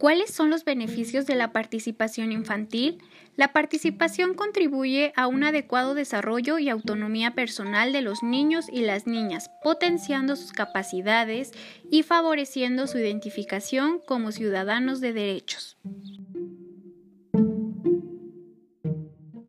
¿Cuáles son los beneficios de la participación infantil? La participación contribuye a un adecuado desarrollo y autonomía personal de los niños y las niñas, potenciando sus capacidades y favoreciendo su identificación como ciudadanos de derechos.